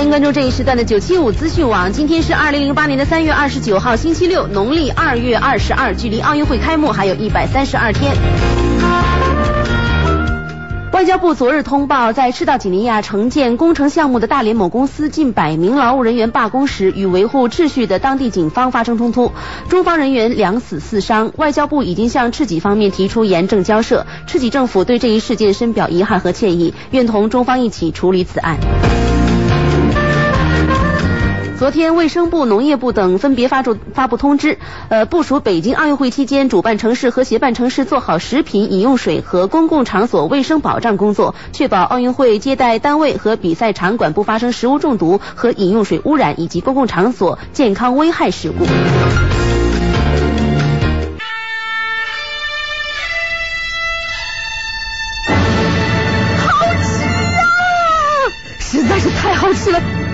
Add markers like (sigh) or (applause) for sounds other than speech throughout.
欢迎关注这一时段的九七五资讯网。今天是二零零八年的三月二十九号，星期六，农历二月二十二，距离奥运会开幕还有一百三十二天。外交部昨日通报，在赤道几内亚承建工程项目的大连某公司近百名劳务人员罢工时，与维护秩序的当地警方发生冲突，中方人员两死四伤。外交部已经向赤己方面提出严正交涉，赤己政府对这一事件深表遗憾和歉意，愿同中方一起处理此案。昨天，卫生部、农业部等分别发出发布通知，呃，部署北京奥运会期间主办城市和协办城市做好食品、饮用水和公共场所卫生保障工作，确保奥运会接待单位和比赛场馆不发生食物中毒和饮用水污染以及公共场所健康危害事故。好吃啊！实在是太好吃了。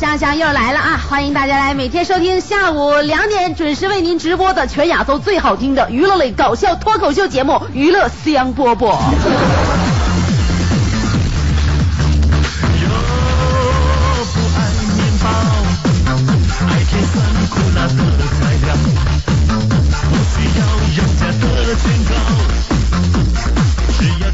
香香又来了啊！欢迎大家来每天收听下午两点准时为您直播的全亚洲最好听的娱乐类搞笑脱口秀节目《娱乐香饽饽》。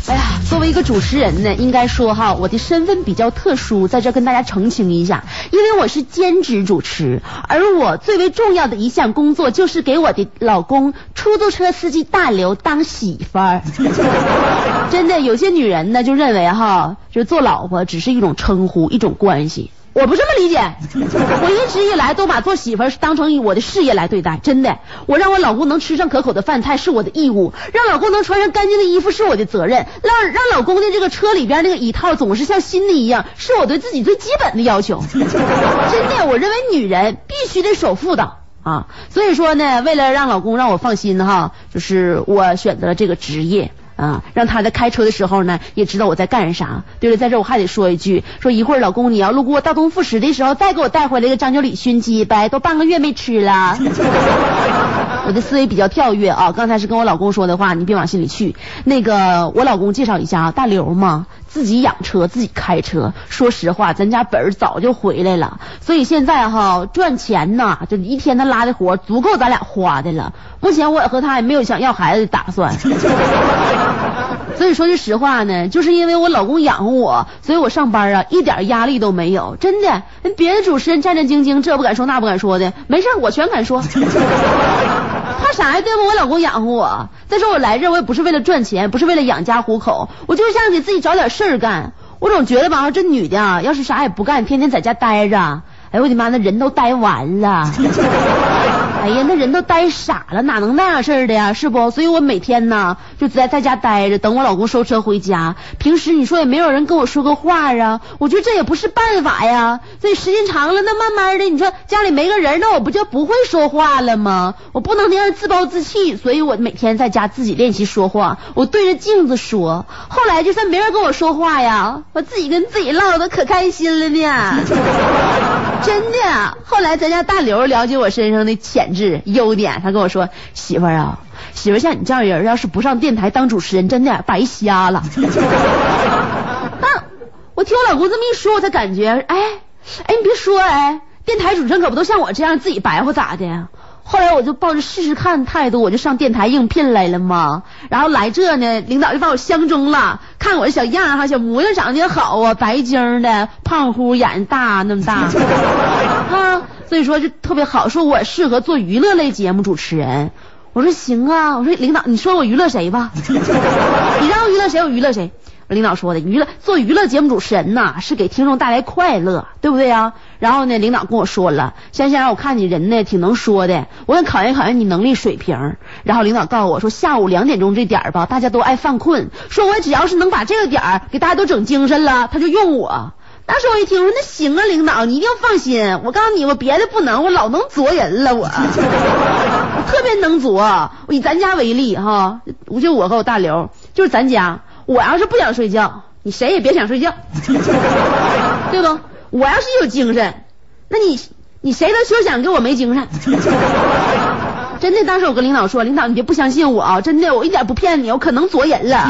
哎呀作为一个主持人呢，应该说哈，我的身份比较特殊，在这跟大家澄清一下，因为我是兼职主持，而我最为重要的一项工作就是给我的老公出租车司机大刘当媳妇儿。(laughs) 真的，有些女人呢就认为哈，就做老婆只是一种称呼，一种关系。我不这么理解，我一直以来都把做媳妇当成我的事业来对待，真的，我让我老公能吃上可口的饭菜是我的义务，让老公能穿上干净的衣服是我的责任，让让老公的这个车里边那个椅套总是像新的一样，是我对自己最基本的要求。真的，我认为女人必须得守妇道啊，所以说呢，为了让老公让我放心哈，就是我选择了这个职业。啊，让他在开车的时候呢，也知道我在干啥。对了，在这我还得说一句，说一会儿老公你要路过大东副食的时候，再给我带回来个张九里熏鸡呗，都半个月没吃了。(laughs) 我的思维比较跳跃啊，刚才是跟我老公说的话，你别往心里去。那个我老公介绍一下啊，大刘嘛，自己养车，自己开车。说实话，咱家本儿早就回来了，所以现在哈赚钱呐，就一天他拉的活足够咱俩花的了。目前我和他也没有想要孩子的打算。(laughs) 所以说句实话呢，就是因为我老公养活我，所以我上班啊一点压力都没有，真的。别的主持人战战兢兢，这不敢说那不敢说的，没事我全敢说。(laughs) 怕啥呀？对不？我老公养活我。再说我来这我也不是为了赚钱，不是为了养家糊口，我就是想给自己找点事儿干。我总觉得吧，这女的啊，要是啥也不干，天天在家待着，哎呦我的妈，那人都待完了。(laughs) 哎呀，那人都呆傻了，哪能那样式的呀？是不？所以我每天呢就在在家待着，等我老公收车回家。平时你说也没有人跟我说个话啊，我觉得这也不是办法呀。所以时间长了，那慢慢的，你说家里没个人，那我不就不会说话了吗？我不能那样自暴自弃，所以我每天在家自己练习说话，我对着镜子说。后来就算没人跟我说话呀，我自己跟自己唠的可开心了呢。(laughs) 真的。后来咱家大刘了解我身上的潜。优点，他跟我说：“媳妇儿啊，媳妇像你这样人，要是不上电台当主持人，真的白瞎了。(laughs) ”但我听我老公这么一说，我才感觉，哎哎，你别说，哎，电台主持人可不都像我这样自己白活咋的？后来我就抱着试试看态度，我就上电台应聘来了嘛。然后来这呢，领导就把我相中了，看我这小样哈，小模样长得也好啊，白净的，胖乎，眼睛大那么大，(laughs) 啊，所以说就特别好，说我适合做娱乐类节目主持人。我说行啊，我说领导，你说我娱乐谁吧？(laughs) 你让我娱乐谁，我娱乐谁。领导说的，娱乐做娱乐节目主持人呐，是给听众带来快乐，对不对啊？然后呢，领导跟我说了，香香，我看你人呢挺能说的，我想考验考验你能力水平。然后领导告诉我说，下午两点钟这点儿吧，大家都爱犯困，说我只要是能把这个点儿给大家都整精神了，他就用我。当时我一听我说，那行啊，领导你一定放心，我告诉你，我别的不能，我老能啄人了，我我 (laughs) 特别能啄。我以咱家为例哈，就我和我大刘，就是咱家。我要是不想睡觉，你谁也别想睡觉，(laughs) 对不？我要是有精神，那你你谁都休想给我没精神。(laughs) 真的，当时我跟领导说，领导你别不相信我啊，真的，我一点不骗你，我可能啄人了。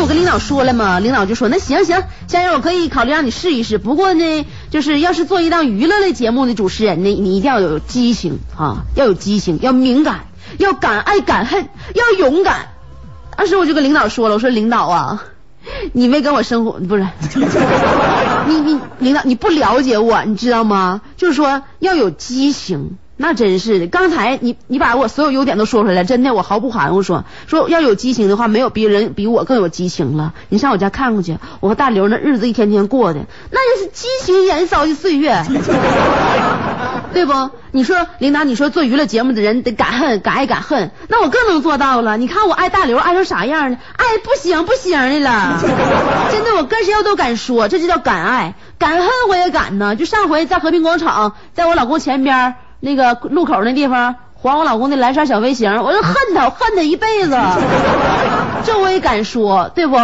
我跟领导说了嘛，领导就说那行行，先生我可以考虑让你试一试。不过呢，就是要是做一档娱乐类节目的主持人呢，你一定要有激情啊，要有激情，要敏感，要敢爱敢恨，要勇敢。当时我就跟领导说了，我说领导啊，你没跟我生活不是，(laughs) 你你领导你不了解我，你知道吗？就是说要有激情。那真是的，刚才你你把我所有优点都说出来，真的我毫不含糊说说要有激情的话，没有别人比我更有激情了。你上我家看看去，我和大刘那日子一天天过的，那就是激情燃烧的岁月，(laughs) 对不？你说领导，你说做娱乐节目的人得敢恨，敢爱敢恨，那我更能做到了。你看我爱大刘爱成啥样了？爱不行不行的了，(laughs) 真的我跟谁都敢说，这就叫敢爱，敢恨我也敢呢。就上回在和平广场，在我老公前边。那个路口那地方，还我老公那蓝色小飞行，我就恨他，我恨他一辈子。(laughs) 这我也敢说，对不？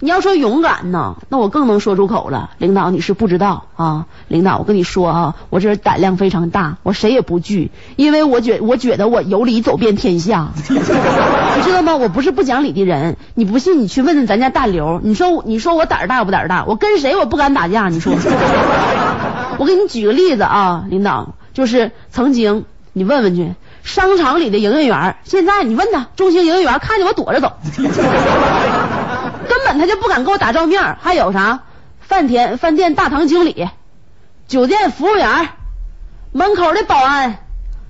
你要说勇敢呢，那我更能说出口了。领导，你是不知道啊。领导，我跟你说啊，我这人胆量非常大，我谁也不惧，因为我觉我觉得我有理走遍天下。(laughs) 你知道吗？我不是不讲理的人。你不信，你去问问咱家大刘。你说你说我胆儿大不胆儿大？我跟谁我不敢打架？你说？(laughs) 我给你举个例子啊，领导。就是曾经，你问问去，商场里的营业员，现在你问他，中兴营业员看见我躲着走，根本他就不敢跟我打照面。还有啥，饭店饭店大堂经理，酒店服务员，门口的保安，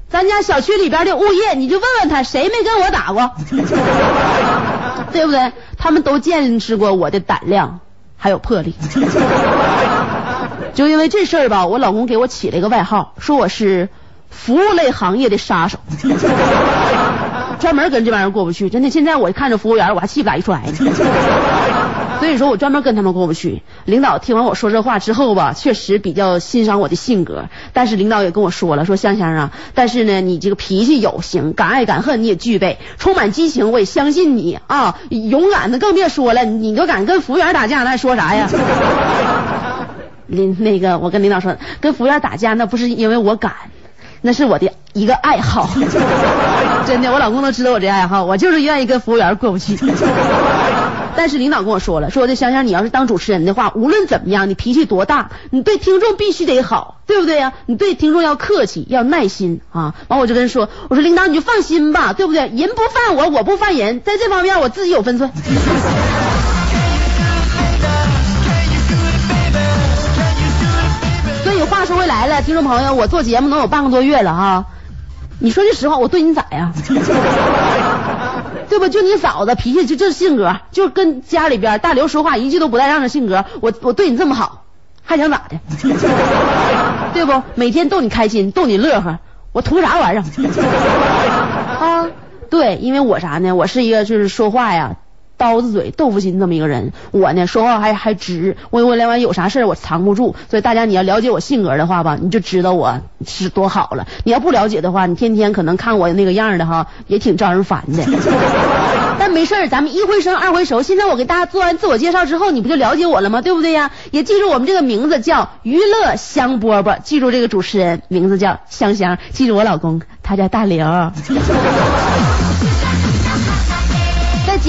咱家小区里边的物业，你就问问他，谁没跟我打过，(laughs) 对不对？他们都见识过我的胆量，还有魄力。就因为这事儿吧，我老公给我起了一个外号，说我是服务类行业的杀手，(laughs) 专门跟这帮人过不去。真的，现在我看着服务员，我还气不打一处来呢。(laughs) 所以说我专门跟他们过不去。领导听完我说这话之后吧，确实比较欣赏我的性格，但是领导也跟我说了，说香香啊，但是呢，你这个脾气有行，敢爱敢恨你也具备，充满激情，我也相信你啊，勇敢的更别说了，你都敢跟服务员打架，那还说啥呀？领那个，我跟领导说，跟服务员打架那不是因为我敢，那是我的一个爱好。(laughs) 真的，我老公都知道我这爱好，我就是愿意跟服务员过不去。(laughs) 但是领导跟我说了，说这香香，你要是当主持人的话，无论怎么样，你脾气多大，你对听众必须得好，对不对呀？你对听众要客气，要耐心啊。完我就跟人说，我说领导你就放心吧，对不对？人不犯我，我不犯人，在这方面我自己有分寸。话说回来了，听众朋友，我做节目能有半个多月了哈，你说句实话，我对你咋呀？对不？就你嫂子脾气就这性格，就跟家里边大刘说话一句都不带让的性格，我我对你这么好，还想咋的？对不？每天逗你开心，逗你乐呵，我图啥玩意儿？啊，对，因为我啥呢？我是一个就是说话呀。刀子嘴豆腐心这么一个人，我呢说话还还直，我我连完有啥事我藏不住，所以大家你要了解我性格的话吧，你就知道我是多好了。你要不了解的话，你天天可能看我那个样的哈，(laughs) 也挺招人烦的。但没事咱们一回生二回熟。现在我给大家做完自我介绍之后，你不就了解我了吗？对不对呀？也记住我们这个名字叫娱乐香饽饽，记住这个主持人名字叫香香，记住我老公他叫大刘。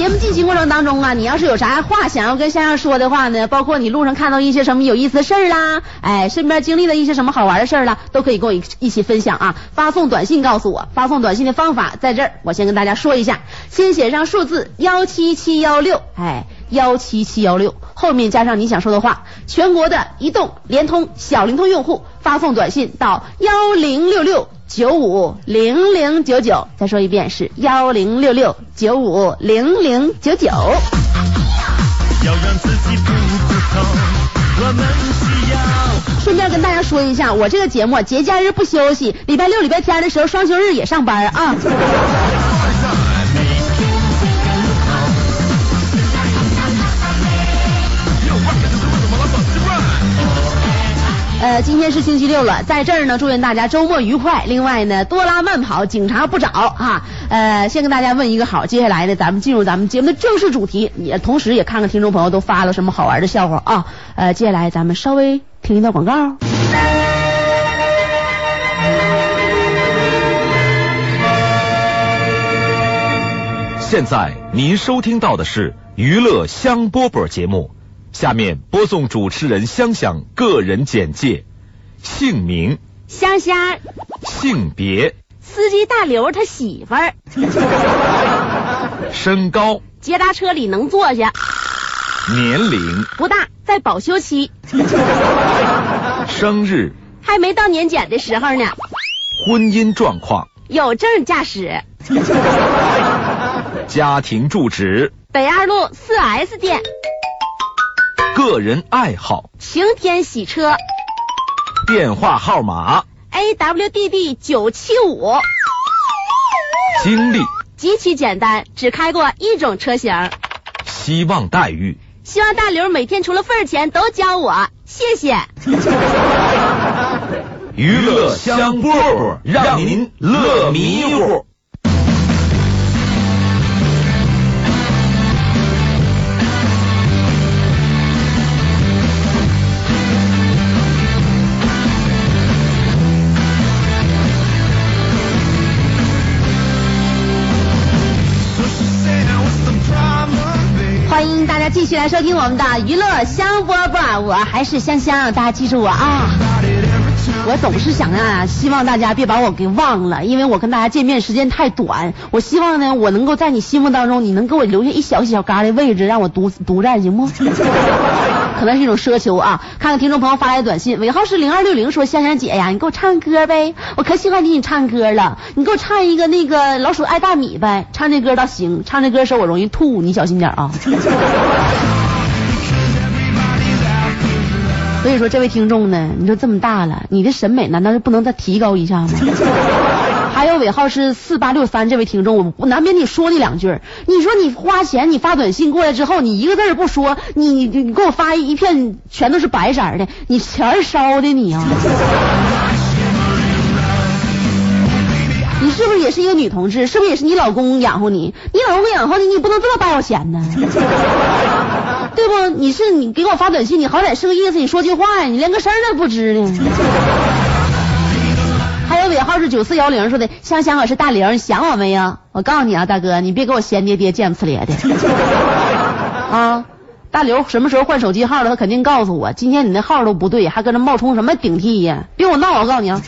节目进行过程当中啊，你要是有啥话想要跟香香说的话呢，包括你路上看到一些什么有意思的事儿啦，哎，身边经历了一些什么好玩的事儿啦，都可以跟我一一起分享啊。发送短信告诉我，发送短信的方法在这儿，我先跟大家说一下，先写上数字幺七七幺六，哎，幺七七幺六，后面加上你想说的话。全国的移动、联通、小灵通用户发送短信到幺零六六九五零零九九，再说一遍是幺零六六九五零零九九。要让自己不骨头，我们需要。顺便跟大家说一下，我这个节目节假日不休息，礼拜六、礼拜天的时候双休日也上班啊。呃，今天是星期六了，在这儿呢，祝愿大家周末愉快。另外呢，多拉慢跑，警察不找啊。呃，先跟大家问一个好，接下来呢，咱们进入咱们节目的正式主题，也同时也看看听众朋友都发了什么好玩的笑话啊。呃，接下来咱们稍微听一段广告。现在您收听到的是娱乐香饽饽节目，下面播送主持人香香个人简介：姓名、香香，性别、司机大刘他媳妇儿，(laughs) 身高、捷达车里能坐下，年龄、不大，在保修期，生日、还没到年检的时候呢，婚姻状况、有证驾驶，家庭住址、北二路四 S 店，个人爱好、晴天洗车电话号码、，AWDD 九七五，经历、极其简单，只开过一种车型。希望待遇。希望大刘每天除了份儿钱都教我，谢谢。娱乐香饽饽，让您乐迷糊。继续来收听我们的娱乐香饽饽，我还是香香，大家记住我啊！我总是想啊，希望大家别把我给忘了，因为我跟大家见面时间太短。我希望呢，我能够在你心目当中，你能给我留下一小小嘎的位置，让我独独占，行不？可能是一种奢求啊！看看听众朋友发来的短信，尾号是零二六零，说香香姐呀，你给我唱歌呗，我可喜欢听你唱歌了，你给我唱一个那个老鼠爱大米呗，唱这歌倒行，唱这歌时候我容易吐，你小心点啊。(laughs) 所以说，这位听众呢，你说这么大了，你的审美难道就不能再提高一下吗？还有尾号是四八六三这位听众，我我难免得说你两句。你说你花钱，你发短信过来之后，你一个字儿不说，你你你给我发一片全都是白色的，你钱烧的你啊！你是不是也是一个女同志？是不是也是你老公养活你？你老公养活你，你不能这么白要钱呢？对不？你是你给我发短信，你好歹是个意思，你说句话呀，你连个声都不知呢。还有尾号是九四幺零说的，香香我是大玲，你想我没有？我告诉你啊，大哥，你别给我闲爹爹见不呲咧的 (laughs) 啊！大刘什么时候换手机号了？他肯定告诉我。今天你那号都不对，还搁那冒充什么顶替呀？别跟我闹！我告诉你啊。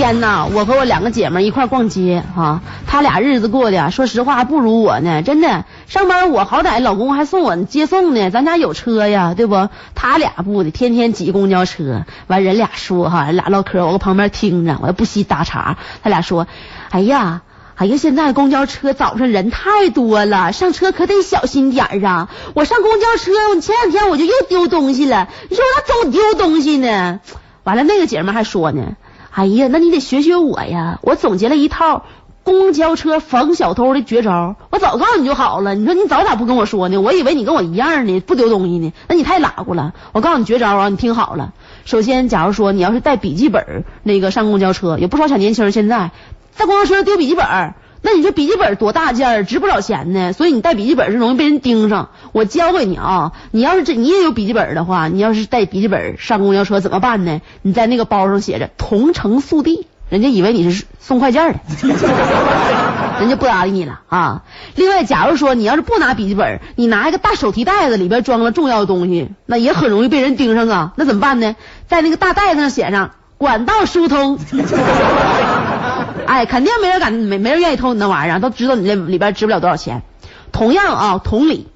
天呢，我和我两个姐妹一块逛街哈、她俩日子过的，说实话还不如我呢，真的。上班我好歹老公还送我接送呢，咱家有车呀，对不？他俩不的，天天挤公交车，完人俩说哈，人俩唠嗑，我搁旁边听着，我又不惜搭茬。他俩说，哎呀。哎呀，现在公交车早上人太多了，上车可得小心点儿啊！我上公交车，我前两天我就又丢东西了，你说我咋总丢东西呢？完了，那个姐们还说呢，哎呀，那你得学学我呀！我总结了一套公交车防小偷的绝招，我早告诉你就好了。你说你早咋不跟我说呢？我以为你跟我一样呢，不丢东西呢。那你太拉乎了。我告诉你绝招啊，你听好了。首先，假如说你要是带笔记本那个上公交车，有不少小年轻现在在公交车上丢笔记本。那你说笔记本多大件儿，值不少钱呢？所以你带笔记本是容易被人盯上。我教给你啊，你要是这你也有笔记本的话，你要是带笔记本上公交车怎么办呢？你在那个包上写着“同城速递”，人家以为你是送快件的，人家不搭理你了啊。另外，假如说你要是不拿笔记本，你拿一个大手提袋子，里边装了重要的东西，那也很容易被人盯上啊。那怎么办呢？在那个大袋子上写上“管道疏通”，哎，肯定没人敢，没没人愿意偷你那玩意儿，都知道你这里边值不了多少钱。同样啊，同理，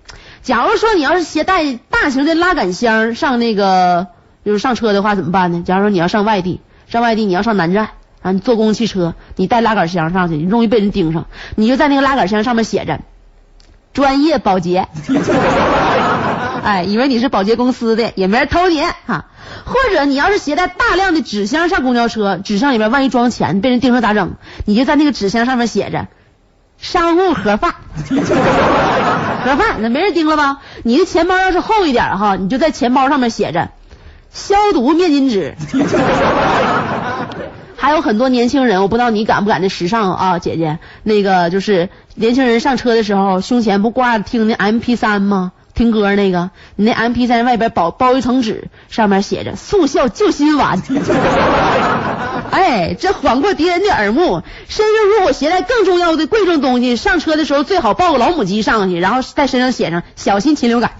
假如说你要是携带大型的拉杆箱上那个就是上车的话，怎么办呢？假如说你要上外地，上外地你要上南站。啊，你坐公共汽车，你带拉杆箱上去，容易被人盯上。你就在那个拉杆箱上面写着“专业保洁”，(laughs) 哎，以为你是保洁公司的，也没人偷你哈。或者你要是携带大量的纸箱上公交车，纸箱里边万一装钱，被人盯上咋整？你就在那个纸箱上面写着“商务盒饭”，(laughs) 盒饭那没人盯了吧？你的钱包要是厚一点哈，你就在钱包上面写着“消毒面巾纸”。(laughs) 还有很多年轻人，我不知道你敢不敢那时尚啊，姐姐，那个就是年轻人上车的时候，胸前不挂着听那 M P 三吗？听歌那个，你那 M P 三外边包包一层纸，上面写着速效救心丸。(laughs) 哎，这缓过敌人的耳目。身上如果携带更重要的贵重东西，上车的时候最好抱个老母鸡上去，然后在身上写上小心禽流感。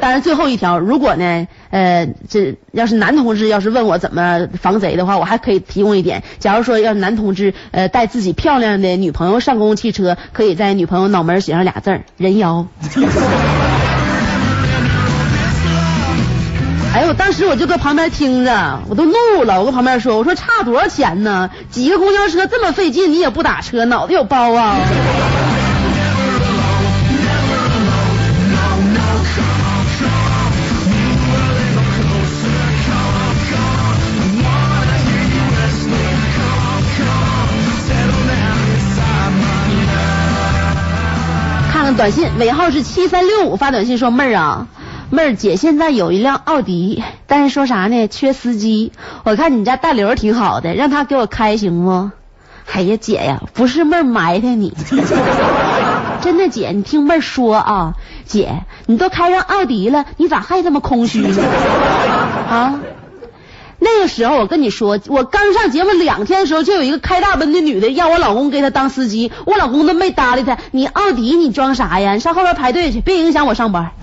当然，最后一条，如果呢，呃，这要是男同志要是问我怎么防贼的话，我还可以提供一点。假如说要是男同志呃带自己漂亮的女朋友上公共汽车，可以在女朋友脑门写上俩字儿“人妖”。哎呦，当时我就搁旁边听着，我都怒了。我搁旁边说：“我说差多少钱呢？挤个公交车这么费劲，你也不打车，脑子有包啊？”短信，尾号是七三六五，发短信说妹儿啊。妹儿姐现在有一辆奥迪，但是说啥呢？缺司机。我看你家大刘挺好的，让他给我开行不？哎呀，姐呀，不是妹儿埋汰你，(laughs) 真的姐，你听妹儿说啊，姐，你都开上奥迪了，你咋还这么空虚呢？啊？那个时候我跟你说，我刚上节目两天的时候，就有一个开大奔的女的让我老公给她当司机，我老公都没搭理她。你奥迪你装啥呀？你上后边排队去，别影响我上班。(laughs)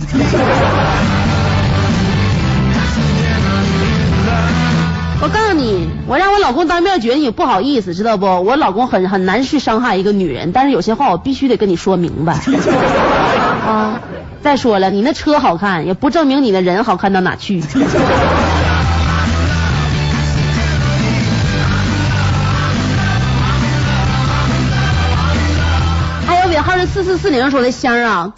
我告诉你，我让我老公当面觉得你不好意思，知道不？我老公很很难去伤害一个女人，但是有些话我必须得跟你说明白。(laughs) 啊！再说了，你那车好看，也不证明你的人好看到哪去。四四零说的香啊，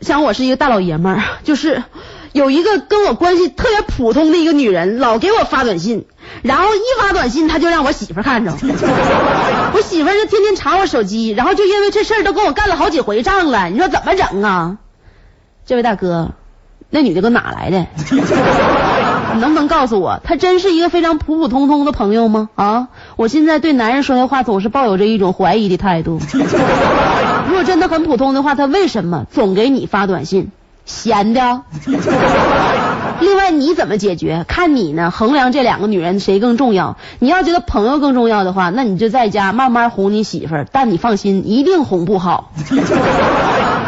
想我是一个大老爷们儿，就是有一个跟我关系特别普通的一个女人，老给我发短信，然后一发短信他就让我媳妇看着，(laughs) 我媳妇就天天查我手机，然后就因为这事儿都跟我干了好几回仗了，你说怎么整啊？这位大哥，那女的搁哪来的？你 (laughs) 能不能告诉我，她真是一个非常普普通通的朋友吗？啊，我现在对男人说的话总是抱有着一种怀疑的态度。真的很普通的话，他为什么总给你发短信？闲的。(laughs) 另外你怎么解决？看你呢，衡量这两个女人谁更重要。你要觉得朋友更重要的话，那你就在家慢慢哄你媳妇儿。但你放心，一定哄不好。(laughs)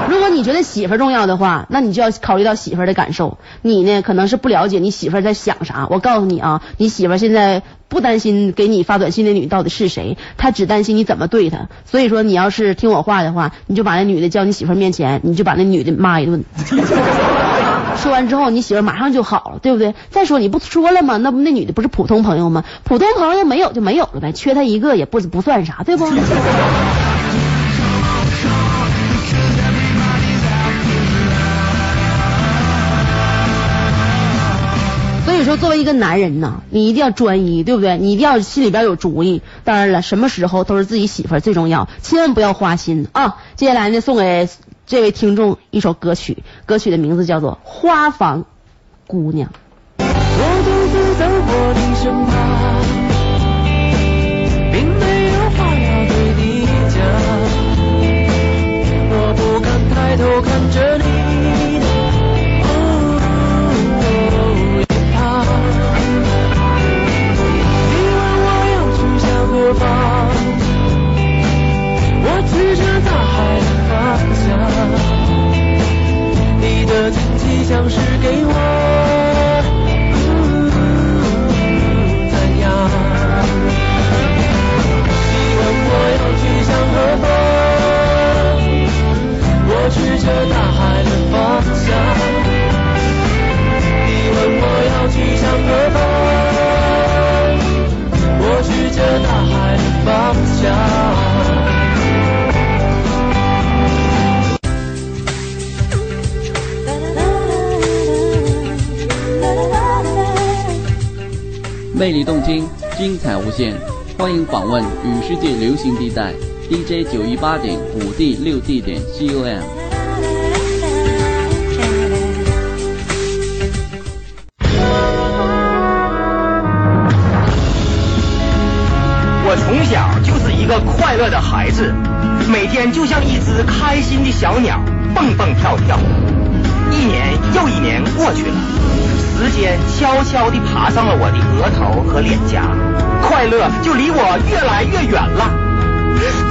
如果你觉得媳妇儿重要的话，那你就要考虑到媳妇儿的感受。你呢，可能是不了解你媳妇儿在想啥。我告诉你啊，你媳妇儿现在不担心给你发短信的女到底是谁，她只担心你怎么对她。所以说，你要是听我话的话，你就把那女的叫你媳妇儿面前，你就把那女的骂一顿。(laughs) 说完之后，你媳妇儿马上就好了，对不对？再说你不说了吗？那不那女的不是普通朋友吗？普通朋友没有就没有了呗，缺她一个也不不算啥，对不？说，作为一个男人呢，你一定要专一，对不对？你一定要心里边有主意。当然了，什么时候都是自己媳妇儿最重要，千万不要花心啊！接下来呢，送给这位听众一首歌曲，歌曲的名字叫做《花房姑娘》。我不敢抬头看着你。魅力动听，精彩无限，欢迎访问与世界流行地带 DJ 九一八点五 D 六 D 点 COM。我从小就是一个快乐的孩子，每天就像一只开心的小鸟，蹦蹦跳跳。一年又一年过去了，时间悄悄地爬上了我的额头和脸颊，快乐就离我越来越远了。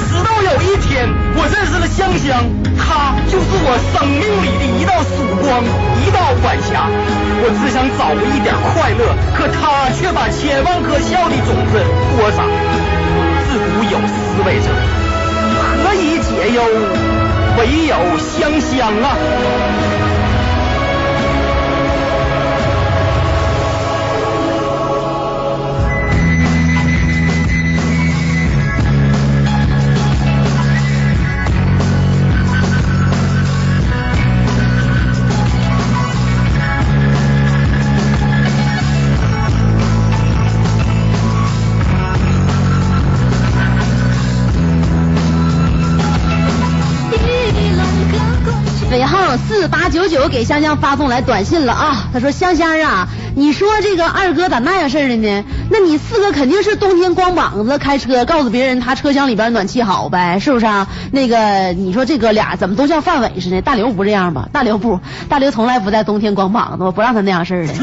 直到有一天，我认识了香香，她就是我生命里的一道曙光，一道晚霞。我只想找回一点快乐，可她却把千万颗笑的种子播撒。自古有思维者，何以解忧？唯有香香啊！八九九给香香发送来短信了啊，他说香香啊，你说这个二哥咋那样事儿的呢？那你四哥肯定是冬天光膀子开车，告诉别人他车厢里边暖气好呗，是不是啊？那个你说这哥俩怎么都像范伟似的？大刘不这样吧？大刘不，大刘从来不在冬天光膀子，我不让他那样事儿的。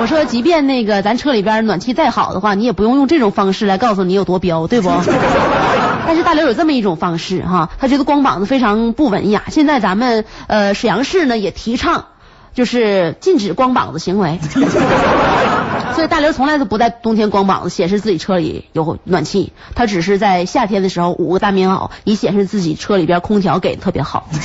我说，即便那个咱车里边暖气再好的话，你也不用用这种方式来告诉你有多彪，对不？(laughs) 但是大刘有这么一种方式哈，他觉得光膀子非常不文雅。现在咱们呃沈阳市呢也提倡，就是禁止光膀子行为。(laughs) 所以大刘从来都不在冬天光膀子显示自己车里有暖气，他只是在夏天的时候捂个大棉袄，以显示自己车里边空调给的特别好。(laughs)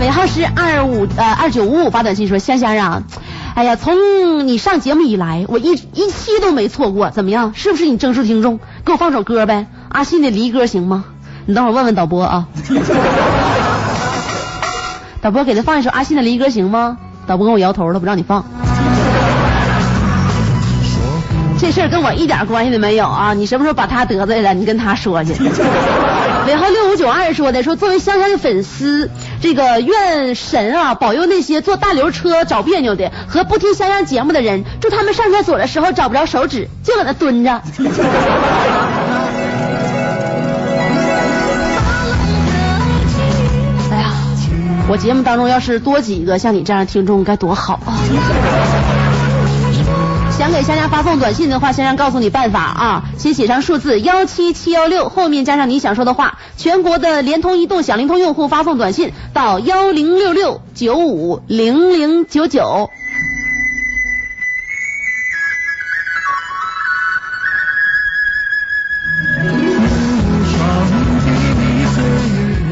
尾号是二五呃二九五五发短信说香香啊，哎呀，从你上节目以来，我一一期都没错过，怎么样？是不是你忠实听众？给我放首歌呗，阿信的《离歌》行吗？你等会儿问问导播啊。导播给他放一首阿信的《离歌》行吗？导播跟我摇头了，不让你放。这事儿跟我一点关系都没有啊！你什么时候把他得罪了，你跟他说去。尾号六五九二说的，说作为香香的粉丝，这个愿神啊保佑那些坐大流车找别扭的和不听香香节目的人，祝他们上厕所的时候找不着手指，就搁那蹲着。(laughs) 哎呀，我节目当中要是多几个像你这样的听众，该多好啊！想给香香发送短信的话，香香告诉你办法啊，先写上数字幺七七幺六，后面加上你想说的话。全国的联通、移动、小灵通用户发送短信到幺零六六九五零零九九。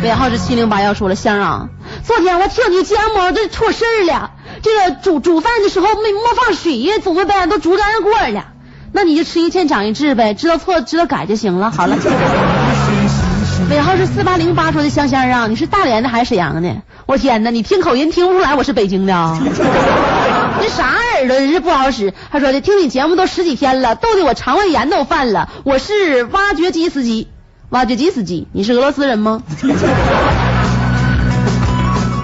尾号是七零八幺说了，香啊，昨天我听你节目，这出事儿了。这个煮煮饭的时候没没放水呀，怎么办？都煮干锅了。那你就吃一堑长一智呗，知道错知道改就行了。好了。尾号是四八零八说的香香啊，你是大连的还是沈阳的？我天哪，你听口音听不出来我是北京的啊？(laughs) 这啥耳朵真是不好使。他说的听你节目都十几天了，逗得我肠胃炎都犯了。我是挖掘机司机，挖掘机司机，你是俄罗斯人吗？(laughs)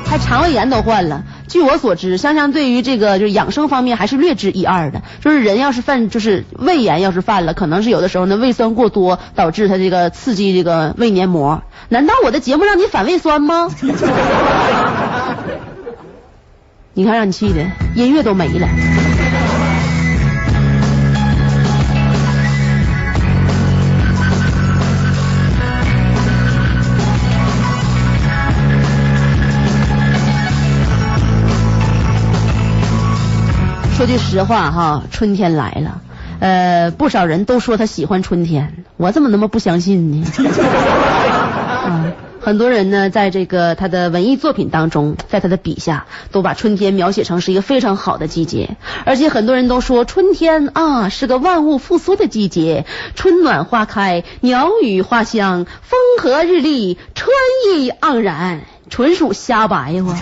还肠胃炎都患了。据我所知，香香对于这个就是养生方面还是略知一二的。就是人要是犯就是胃炎要是犯了，可能是有的时候呢胃酸过多导致他这个刺激这个胃黏膜。难道我的节目让你反胃酸吗？(laughs) 你看让你气的，音乐都没了。说句实话哈，春天来了，呃，不少人都说他喜欢春天，我怎么那么不相信呢？(laughs) 啊，很多人呢，在这个他的文艺作品当中，在他的笔下，都把春天描写成是一个非常好的季节，而且很多人都说春天啊是个万物复苏的季节，春暖花开，鸟语花香，风和日丽，春意盎然。纯属瞎白话。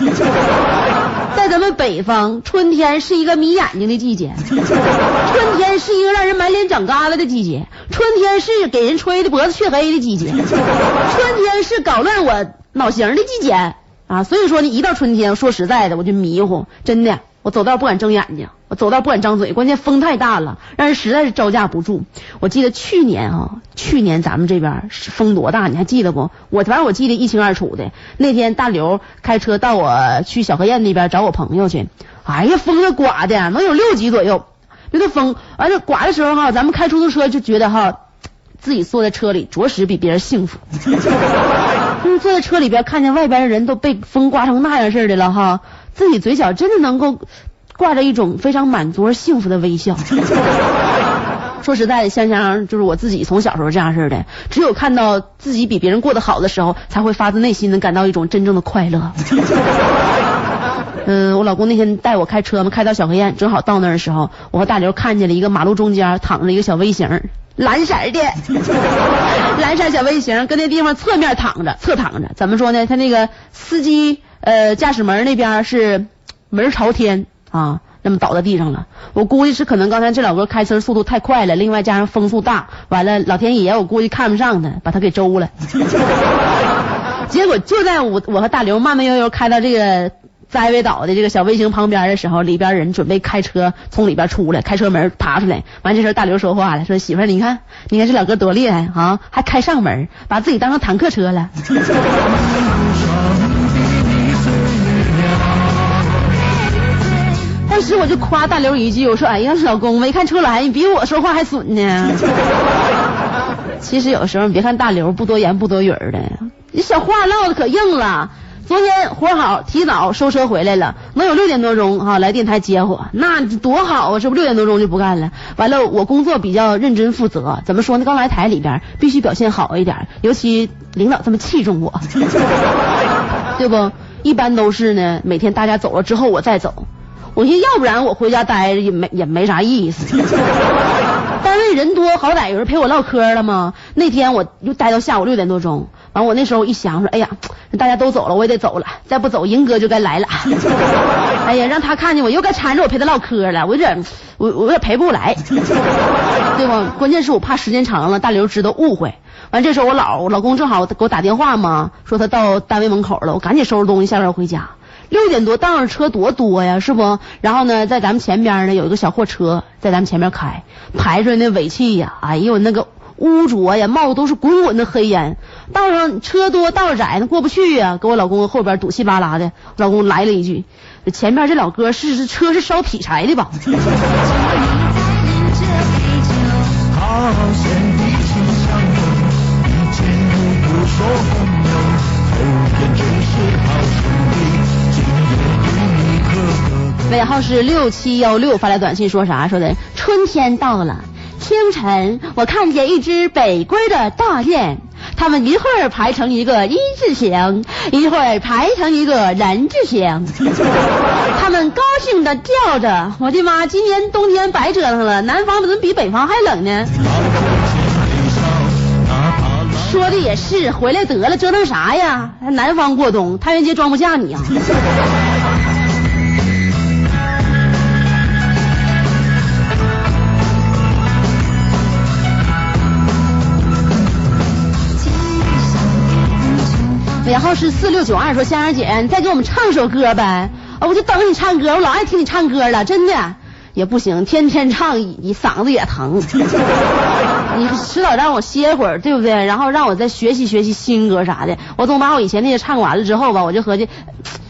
在咱们北方，春天是一个迷眼睛的季节，(laughs) 春天是一个让人满脸长疙瘩的季节，春天是给人吹的脖子黢黑的季节，(laughs) 春天是搞乱我脑型的季节啊！所以说呢，一到春天，说实在的，我就迷糊，真的。我走道不敢睁眼睛，我走道不敢张嘴，关键风太大了，让人实在是招架不住。我记得去年啊，去年咱们这边风多大，你还记得不？我反正我记得一清二楚的。那天大刘开车到我去小河堰那边找我朋友去，哎呀，风那刮的能有六级左右，就那风，完了刮的时候哈，咱们开出租车就觉得哈，自己坐在车里着实比别人幸福。就 (laughs) 是坐在车里边，看见外边的人都被风刮成那样似的了哈。自己嘴角真的能够挂着一种非常满足而幸福的微笑。(laughs) 说实在的，香香就是我自己从小时候这样似的，只有看到自己比别人过得好的时候，才会发自内心的感到一种真正的快乐。嗯，我老公那天带我开车嘛，开到小河堰，正好到那儿的时候，我和大刘看见了一个马路中间躺着一个小微型，(laughs) 蓝色的，(laughs) 蓝色小微型，跟那地方侧面躺着，侧躺着，怎么说呢？他那个司机。呃，驾驶门那边是门朝天啊，那么倒在地上了。我估计是可能刚才这老哥开车速度太快了，另外加上风速大，完了老天爷我估计看不上他，把他给周了。(laughs) 结果就在我我和大刘慢慢悠悠开到这个栽尾岛的这个小卫星旁边的时候，里边人准备开车从里边出来，开车门爬出来。完这时候大刘说话了，说媳妇儿你看，你看这老哥多厉害啊，还开上门，把自己当成坦克车了。当时我就夸大刘一句，我说：“哎呀，老公，没看出来，你比我说话还损呢。”其实有时候你别看大刘不多言不多语的，你小话唠的可硬了。昨天活好，提早收车回来了，能有六点多钟哈来电台接我，那多好啊！这不六点多钟就不干了。完了，我工作比较认真负责，怎么说呢？刚来台里边必须表现好一点，尤其领导这么器重我，(laughs) 对不？一般都是呢，每天大家走了之后我再走。我寻思，要不然我回家待着也没也没啥意思。(laughs) 单位人多，好歹有人陪我唠嗑了吗？那天我又待到下午六点多钟，完我那时候一想说，哎呀，大家都走了，我也得走了，再不走，银哥就该来了。(laughs) 哎呀，让他看见我又该缠着我陪他唠嗑了，我有点我我有点陪不过来，(laughs) 对吧？关键是我怕时间长了，大刘知道误会。完这时候我老我老公正好给我打电话嘛，说他到单位门口了，我赶紧收拾东西下班回家。六点多，道上车多多呀，是不？然后呢，在咱们前边呢有一个小货车在咱们前面开，排出来那尾气呀，哎呦那个污浊呀，冒的都是滚滚的黑烟。道上车多道窄，那过不去呀，给我老公后边堵稀巴拉的。老公来了一句：“前面这老哥是是车是烧劈柴的吧？”尾号是六七幺六发来短信说啥？说的春天到了，清晨我看见一只北归的大雁，它们一会儿排成一个一字形，一会儿排成一个人字形，(laughs) 它们高兴的叫着：“我的妈，今年冬天白折腾了，南方怎么比北方还冷呢？”说的也是，回来得了，折腾啥呀？南方过冬，太原街装不下你啊！然后是四六九二，说香香姐，你再给我们唱首歌呗？我就等你唱歌，我老爱听你唱歌了，真的也不行，天天唱你嗓子也疼。(laughs) 你迟早让我歇会儿，对不对？然后让我再学习学习新歌啥的。我总把我以前那些唱完了之后吧，我就合计，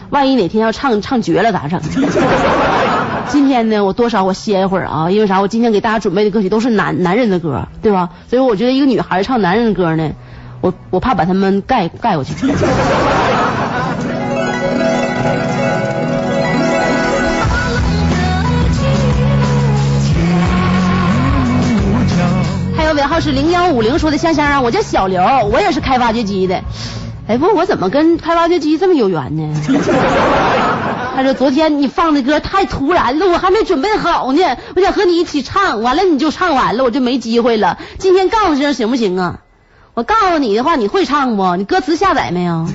万一哪天要唱唱绝了咋整？(laughs) 今天呢，我多少我歇一会儿啊，因为啥？我今天给大家准备的歌曲都是男男人的歌，对吧？所以我觉得一个女孩唱男人的歌呢。我我怕把他们盖 (laughs) 盖过去。还有尾号是零幺五零说的香香啊，我叫小刘，我也是开挖掘机的。哎不，我怎么跟开挖掘机这么有缘呢？(laughs) 他说昨天你放的歌太突然了，我还没准备好呢，我想和你一起唱，完了你就唱完了，我就没机会了。今天告诉声行不行啊？我告诉你的话，你会唱不？你歌词下载没有？(laughs)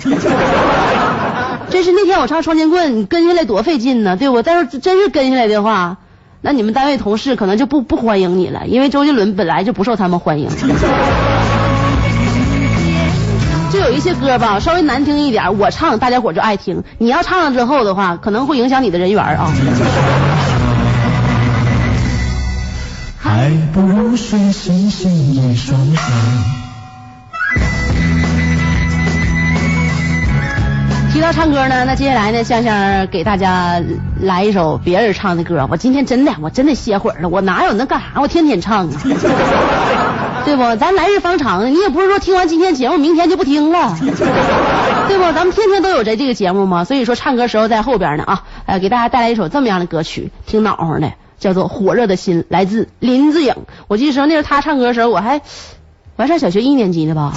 真是那天我唱双截棍，你跟下来多费劲呢，对不？但是真是跟下来的话，那你们单位同事可能就不不欢迎你了，因为周杰伦本来就不受他们欢迎。(laughs) 就有一些歌吧，稍微难听一点，我唱大家伙就爱听。你要唱了之后的话，可能会影响你的人缘啊。(laughs) 还不如睡醒醒一双手。到唱歌呢，那接下来呢，香香给大家来一首别人唱的歌。我今天真的，我真的歇会儿了，我哪有那干啥？我天天唱啊，(laughs) 对不？咱来日方长，你也不是说听完今天节目，明天就不听了，对不？咱们天天都有这这个节目嘛，所以说唱歌时候在后边呢啊，呃，给大家带来一首这么样的歌曲，挺暖和的，叫做《火热的心》，来自林志颖。我记得时候那时候他唱歌的时候，我还我还上小学一年级呢吧。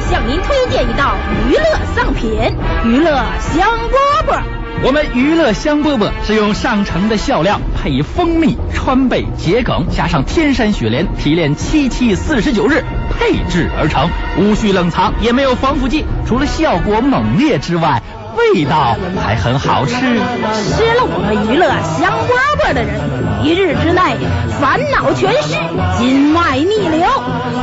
向您推荐一道娱乐上品——娱乐香饽饽。我们娱乐香饽饽是用上乘的笑料配以蜂蜜、川贝、桔梗，加上天山雪莲提炼七七四十九日配制而成，无需冷藏，也没有防腐剂，除了效果猛烈之外，味道还很好吃。吃了我们娱乐香饽饽的人，一日之内烦恼全失，筋脉逆流，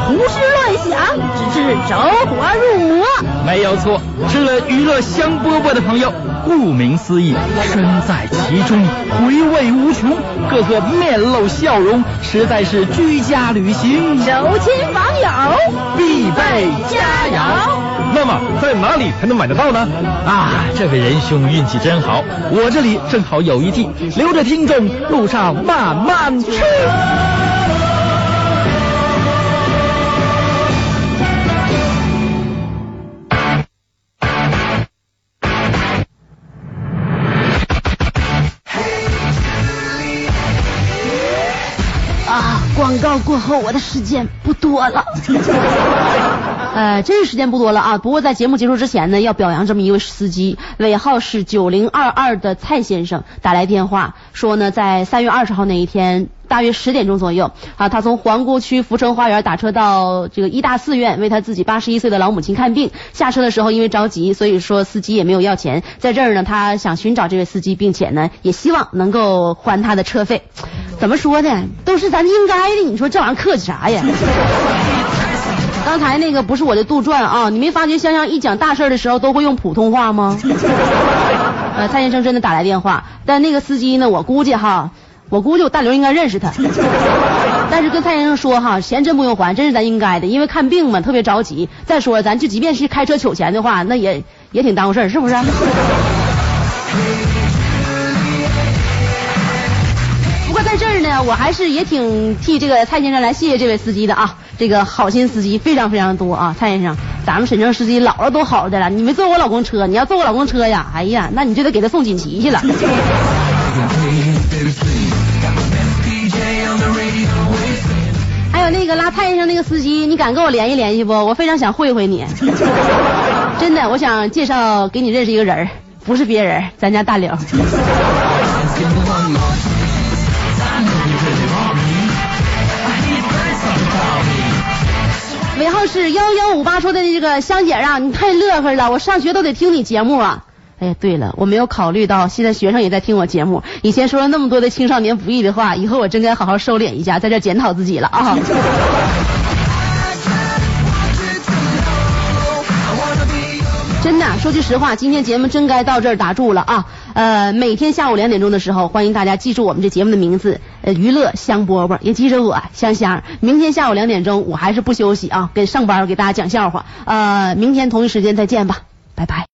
胡思乱想，直至走火入魔。没有错，吃了娱乐香饽饽的朋友，顾名思义，身在其中，回味无穷，个个面露笑容，实在是居家旅行走亲访友，必备佳肴。那么在哪里才能买得到呢？啊，这位仁兄运气真好，我这里正好有一屉，留着听众路上慢慢吃。啊，广告过后，我的时间不多了。(laughs) 呃，真是时间不多了啊！不过在节目结束之前呢，要表扬这么一位司机，尾号是九零二二的蔡先生打来电话说呢，在三月二十号那一天。大约十点钟左右啊，他从皇姑区福城花园打车到这个医大四院为他自己八十一岁的老母亲看病。下车的时候因为着急，所以说司机也没有要钱。在这儿呢，他想寻找这位司机，并且呢也希望能够还他的车费。怎么说呢？都是咱应该的，你说这玩意儿客气啥呀？(laughs) 刚才那个不是我的杜撰啊，你没发觉香香一讲大事的时候都会用普通话吗？(laughs) 呃，蔡先生真的打来电话，但那个司机呢，我估计哈。我估计我大刘应该认识他，但是跟蔡先生说哈，钱真不用还，真是咱应该的，因为看病嘛特别着急。再说咱就即便是开车取钱的话，那也也挺耽误事儿，是不是？在这儿呢，我还是也挺替这个蔡先生来谢谢这位司机的啊，这个好心司机非常非常多啊，蔡先生，咱们沈城司机老了都好的了，你没坐我老公车，你要坐我老公车呀，哎呀，那你就得给他送锦旗去了。还有那个拉蔡先生那个司机，你敢跟我联系联系不？我非常想会会你，真的，我想介绍给你认识一个人，不是别人，咱家大刘。是幺幺五八说的这个香姐啊，你太乐呵了，我上学都得听你节目啊。哎呀，对了，我没有考虑到现在学生也在听我节目。以前说了那么多的青少年不易的话，以后我真该好好收敛一下，在这检讨自己了啊。说句实话，今天节目真该到这儿打住了啊。呃，每天下午两点钟的时候，欢迎大家记住我们这节目的名字，呃，娱乐香饽饽，也记着我香香。明天下午两点钟，我还是不休息啊，跟上班给大家讲笑话。呃，明天同一时间再见吧，拜拜。